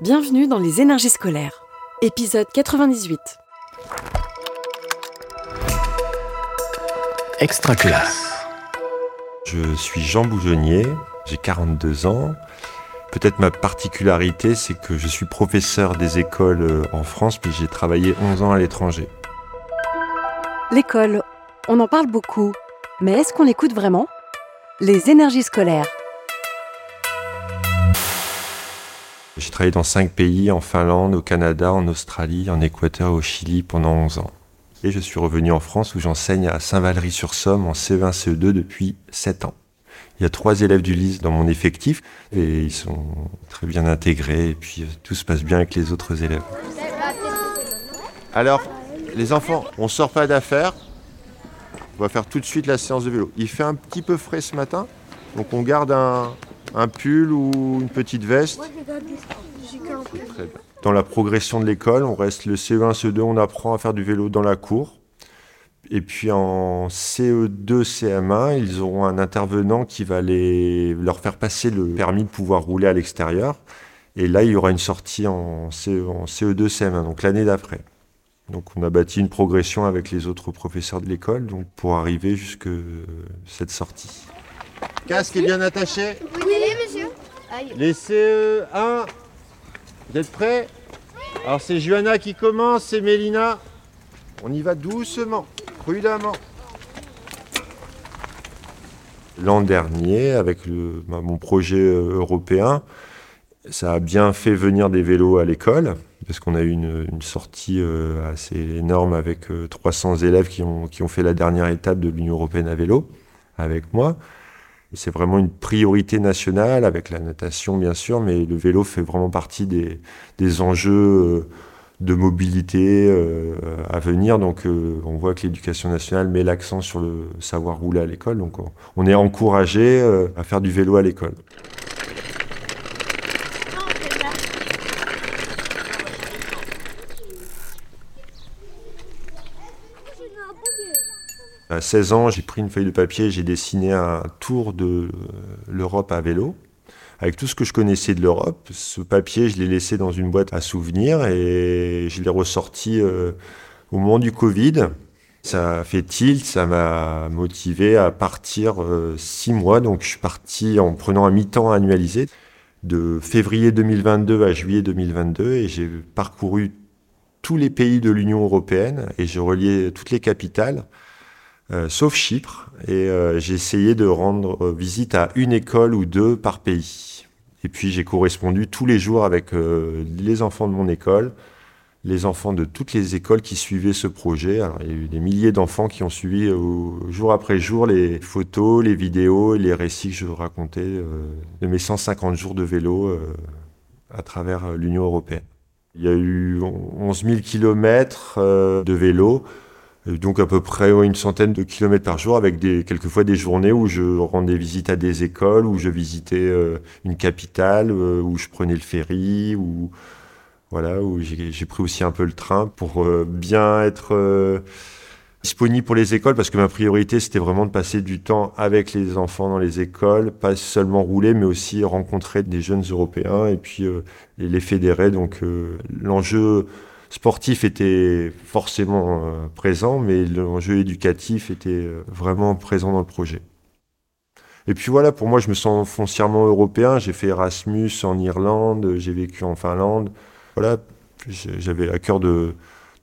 Bienvenue dans les énergies scolaires. Épisode 98. Extra classe. Je suis Jean Boujonnier, j'ai 42 ans. Peut-être ma particularité, c'est que je suis professeur des écoles euh, en France, puis j'ai travaillé 11 ans à l'étranger. L'école, on en parle beaucoup, mais est-ce qu'on l'écoute vraiment? Les énergies scolaires. J'ai travaillé dans 5 pays, en Finlande, au Canada, en Australie, en Équateur au Chili pendant 11 ans. Et je suis revenu en France où j'enseigne à Saint-Valery-sur-Somme en CE1, CE2 depuis 7 ans. Il y a trois élèves du LIS dans mon effectif et ils sont très bien intégrés et puis euh, tout se passe bien avec les autres élèves. Alors, les enfants, on sort pas d'affaires. On va faire tout de suite la séance de vélo. Il fait un petit peu frais ce matin, donc on garde un pull ou une petite veste. Très bien. Dans la progression de l'école, on reste le CE1, CE2, on apprend à faire du vélo dans la cour. Et puis en CE2, CM1, ils auront un intervenant qui va les, leur faire passer le permis de pouvoir rouler à l'extérieur. Et là, il y aura une sortie en, CE, en CE2, CM1, donc l'année d'après. Donc on a bâti une progression avec les autres professeurs de l'école donc pour arriver jusque cette sortie. Casque est bien attaché? Oui, monsieur. Les CE1, vous êtes prêts? Alors c'est Johanna qui commence, c'est Mélina. On y va doucement, prudemment. L'an dernier, avec bah, mon projet euh, européen, ça a bien fait venir des vélos à l'école, parce qu'on a eu une, sortie euh, assez énorme avec euh, 300 élèves qui ont, qui ont fait la dernière étape de l'Union européenne à vélo avec moi. C'est vraiment une priorité nationale avec la natation bien sûr, mais le vélo fait vraiment partie des, des enjeux euh, de mobilité euh, à venir. Donc euh, on voit que l'éducation nationale met l'accent sur le savoir rouler à l'école. Donc on, est encouragé à faire du vélo à l'école. À 16 ans, j'ai pris une feuille de papier, j'ai dessiné un tour de euh, l'Europe à vélo. Avec tout ce que je connaissais de l'Europe, ce papier, je l'ai laissé dans une boîte à souvenirs et je l'ai ressorti euh, au moment du Covid. Ça a fait tilt, ça m'a motivé à partir euh, six mois. Donc je suis parti en prenant un mi-temps annualisé de février 2022 à juillet 2022 et j'ai parcouru tous les pays de l'Union européenne et j'ai relié toutes les capitales. Euh, sauf Chypre, et euh, j'ai essayé de rendre euh, visite à une école ou deux par pays. Et puis j'ai correspondu tous les jours avec les enfants de mon école, les enfants de toutes les écoles qui suivaient ce projet. Il y a eu des milliers d'enfants qui ont suivi jour après jour les photos, les vidéos et les récits que je racontais de mes 150 jours de vélo à travers l'Union européenne. Il y a eu 11 000 kilomètres de vélo. Euh, Donc à peu près une centaine de kilomètres par jour avec des, quelquefois des journées où je rendais visite à des écoles, où je visitais euh, une capitale, euh, où je prenais le ferry, où, voilà, où j'ai pris aussi un peu le train pour bien être disponible pour les écoles parce que ma priorité c'était vraiment de passer du temps avec les enfants dans les écoles, pas seulement rouler mais aussi rencontrer des jeunes Européens et puis les, fédérer. Donc l'enjeu sportif était forcément euh, présent, mais l'enjeu éducatif était euh, vraiment présent dans le projet. Et puis voilà, pour moi, je me sens foncièrement européen. J'ai fait Erasmus en Irlande, j'ai vécu en Finlande. Voilà, j'avais à cœur de,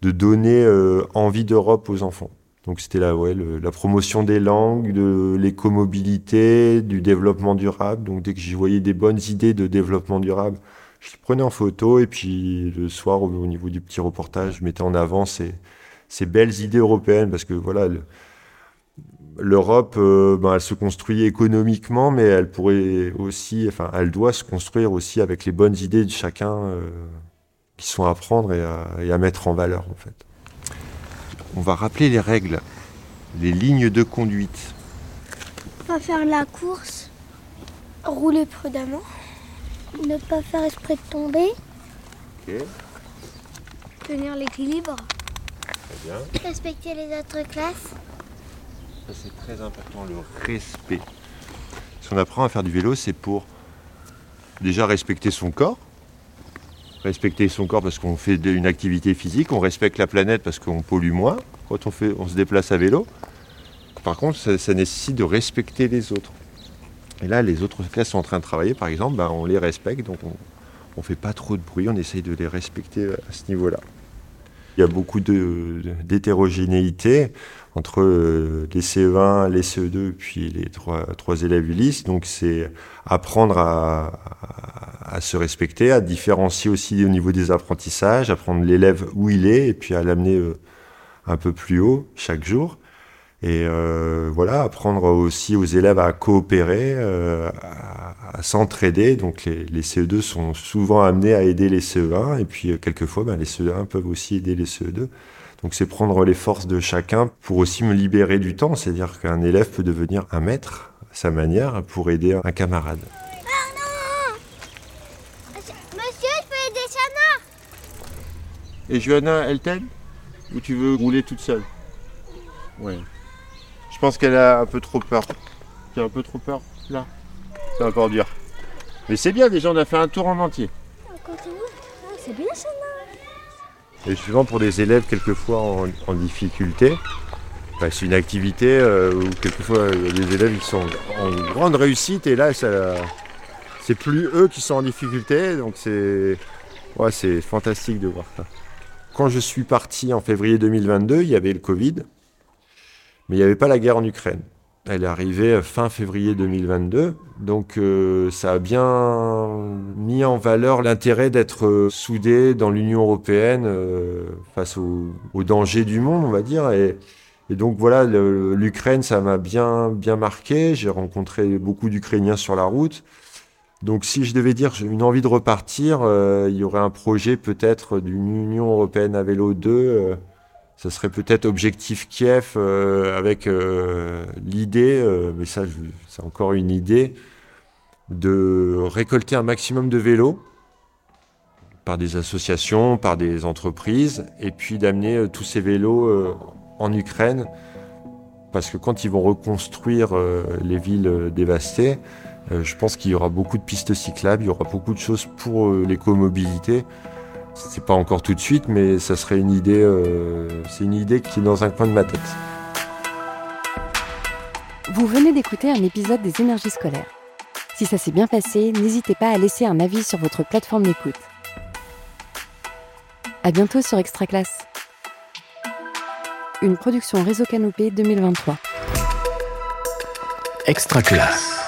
donner euh, envie d'Europe aux enfants. Donc c'était la promotion des langues, de l'écomobilité, du développement durable. Donc dès que j'y voyais des bonnes idées de développement durable, je les prenais en photo et puis le soir, au, au niveau du petit reportage, je mettais en avant ces, ces belles idées européennes parce que voilà, le- l'Europe, euh, ben, elle se construit économiquement, mais elle pourrait aussi, enfin, elle doit se construire aussi avec les bonnes idées de chacun euh, qui sont à prendre et à, et à mettre en valeur en fait. On va rappeler les règles, les lignes de conduite. On va faire la course, rouler prudemment, ne pas faire esprit de tomber, tenir l'équilibre, Très bien. respecter les autres classes. Ça, c'est très important, le respect. Si on apprend à faire du vélo, c'est pour déjà respecter son corps, respecter son corps parce qu'on fait une activité physique, on respecte la planète parce qu'on pollue moins quand on, fait, on se déplace à vélo. Par contre, ça, nécessite de respecter les autres. Et là, les autres classes sont en train de travailler, par exemple, ben, on les respecte, donc on ne fait pas trop de bruit, on essaye de les respecter à ce niveau-là. Il y a beaucoup d'hétérogénéité entre euh, les CE1, les CE2, puis les trois, élèves Ulysse. Donc c'est apprendre à, à, se respecter, à différencier aussi au niveau des apprentissages, apprendre l'élève où il est et puis à l'amener euh, un peu plus haut chaque jour. Et euh, voilà, apprendre aussi aux élèves à coopérer, euh, à, s'entraider. Donc les, les, CE2 sont souvent amenés à aider les CE1 et puis quelquefois ben, les CE1 peuvent aussi aider les CE2. Donc c'est prendre les forces de chacun pour aussi me libérer du temps, c'est-à-dire qu'un élève peut devenir un maître à sa manière pour aider un camarade. Monsieur, je peux aider Shana Et Johanna, elle t'aide Ou tu veux rouler toute seule? Ouais. Je pense qu'elle a un peu trop peur. Tu as un peu trop peur Là. C'est encore dur. Mais c'est bien, déjà on a fait un tour en entier. Ah, c'est bien Shana et souvent pour des élèves quelquefois en, difficulté, bah, c'est une activité euh, où quelquefois les élèves ils sont en grande réussite et là c'est plus eux qui sont en difficulté, donc c'est ouais, c'est fantastique de voir ça. Quand je suis parti en février 2022, il y avait le Covid, mais il n'y avait pas la guerre en Ukraine. Elle est arrivée fin février 2022, donc euh, ça a bien mis en valeur l'intérêt d'être euh, soudé dans l'Union européenne euh, face aux dangers du monde, on va dire. Et, donc voilà, l'Ukraine, ça m'a bien bien marqué. J'ai rencontré beaucoup d'Ukrainiens sur la route. Donc si je devais dire une envie de repartir, il y aurait un projet peut-être d'une Union européenne à vélo 2 ça serait peut-être Objectif Kiev euh, avec euh, l'idée, euh, mais ça c'est encore une idée, de récolter un maximum de vélos par des associations, par des entreprises, et puis d'amener tous ces vélos en Ukraine, parce que quand ils vont reconstruire les villes dévastées, je pense qu'il y aura beaucoup de pistes cyclables, il y aura beaucoup de choses pour l'écomobilité. C'est pas encore tout de suite, mais ça serait une idée. Euh, c'est une idée qui est dans un coin de ma tête. Vous venez d'écouter un épisode des énergies scolaires. Si ça s'est bien passé, n'hésitez pas à laisser un avis sur votre plateforme d'écoute. À bientôt sur Extra Classe. Une production Réseau Canopé 2023. Extra Classe.